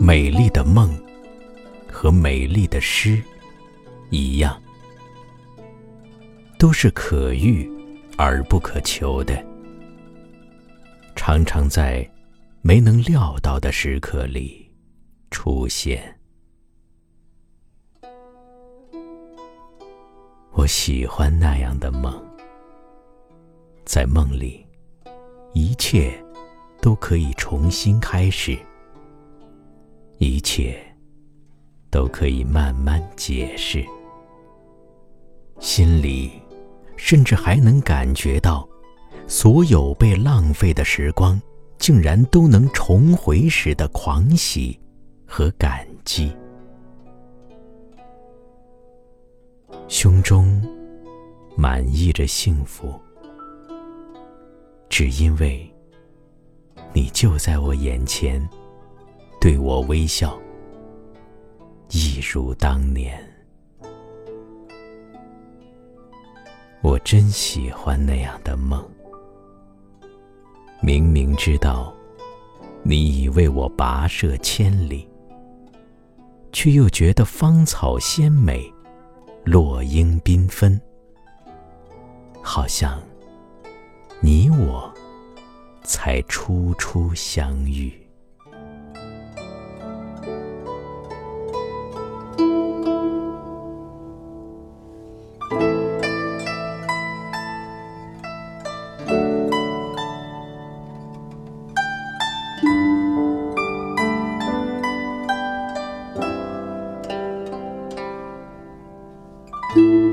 美丽的梦和美丽的诗一样，都是可遇而不可求的，常常在没能料到的时刻里出现。我喜欢那样的梦，在梦里，一切都可以重新开始，一切都可以慢慢解释，心里甚至还能感觉到，所有被浪费的时光，竟然都能重回时的狂喜和感激。胸中满溢着幸福，只因为你就在我眼前，对我微笑，一如当年。我真喜欢那样的梦，明明知道你已为我跋涉千里，却又觉得芳草鲜美。落英缤纷，好像你我才初初相遇。thank you.